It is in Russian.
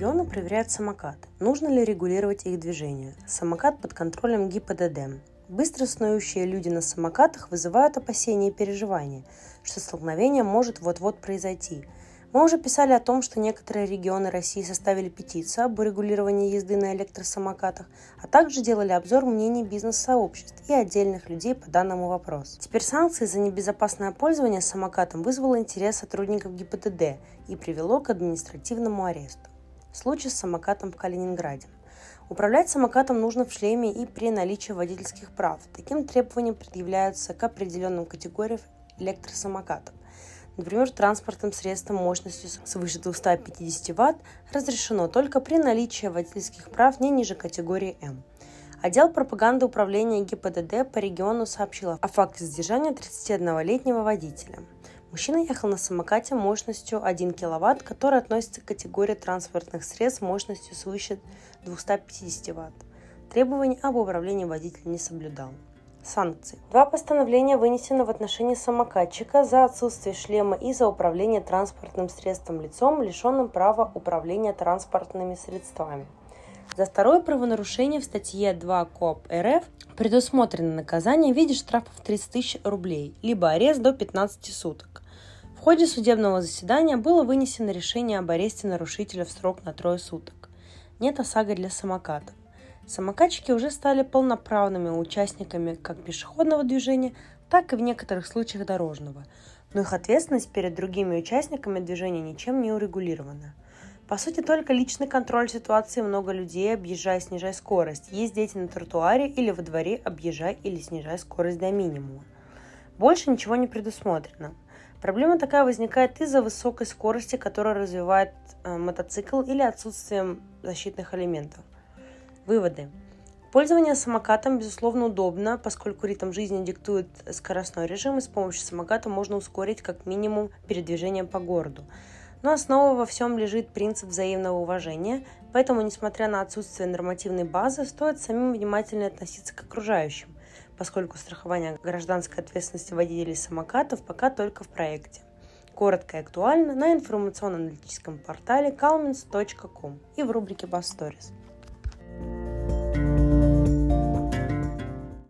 региона проверяют самокаты. Нужно ли регулировать их движение? Самокат под контролем ГИБДД. Быстро снующие люди на самокатах вызывают опасения и переживания, что столкновение может вот-вот произойти – мы уже писали о том, что некоторые регионы России составили петицию об урегулировании езды на электросамокатах, а также делали обзор мнений бизнес-сообществ и отдельных людей по данному вопросу. Теперь санкции за небезопасное пользование самокатом вызвало интерес сотрудников ГИБДД и привело к административному аресту. Случай с самокатом в Калининграде. Управлять самокатом нужно в шлеме и при наличии водительских прав. Таким требованиям предъявляются к определенным категориям электросамокатов. Например, транспортным средством мощностью свыше 250 Вт разрешено только при наличии водительских прав не ниже категории М. Отдел пропаганды управления ГИБДД по региону сообщил о факте задержания 31-летнего водителя. Мужчина ехал на самокате мощностью 1 кВт, который относится к категории транспортных средств мощностью свыше 250 Вт. Требований об управлении водитель не соблюдал. Санкции. Два постановления вынесены в отношении самокатчика за отсутствие шлема и за управление транспортным средством лицом, лишенным права управления транспортными средствами. За второе правонарушение в статье 2 КОП РФ предусмотрено наказание в виде штрафов 30 тысяч рублей, либо арест до 15 суток. В ходе судебного заседания было вынесено решение об аресте нарушителя в срок на трое суток. Нет ОСАГО для самокатов. Самокатчики уже стали полноправными участниками как пешеходного движения, так и в некоторых случаях дорожного, но их ответственность перед другими участниками движения ничем не урегулирована. По сути, только личный контроль ситуации много людей, объезжая, снижая скорость. Есть дети на тротуаре или во дворе, объезжай или снижай скорость до минимума. Больше ничего не предусмотрено. Проблема такая возникает из-за высокой скорости, которую развивает э, мотоцикл или отсутствием защитных элементов. Выводы. Пользование самокатом, безусловно, удобно, поскольку ритм жизни диктует скоростной режим, и с помощью самоката можно ускорить как минимум передвижение по городу. Но основа во всем лежит принцип взаимного уважения, поэтому, несмотря на отсутствие нормативной базы, стоит самим внимательно относиться к окружающим, поскольку страхование гражданской ответственности водителей самокатов пока только в проекте. Коротко и актуально на информационно-аналитическом портале calmins.com и в рубрике Stories.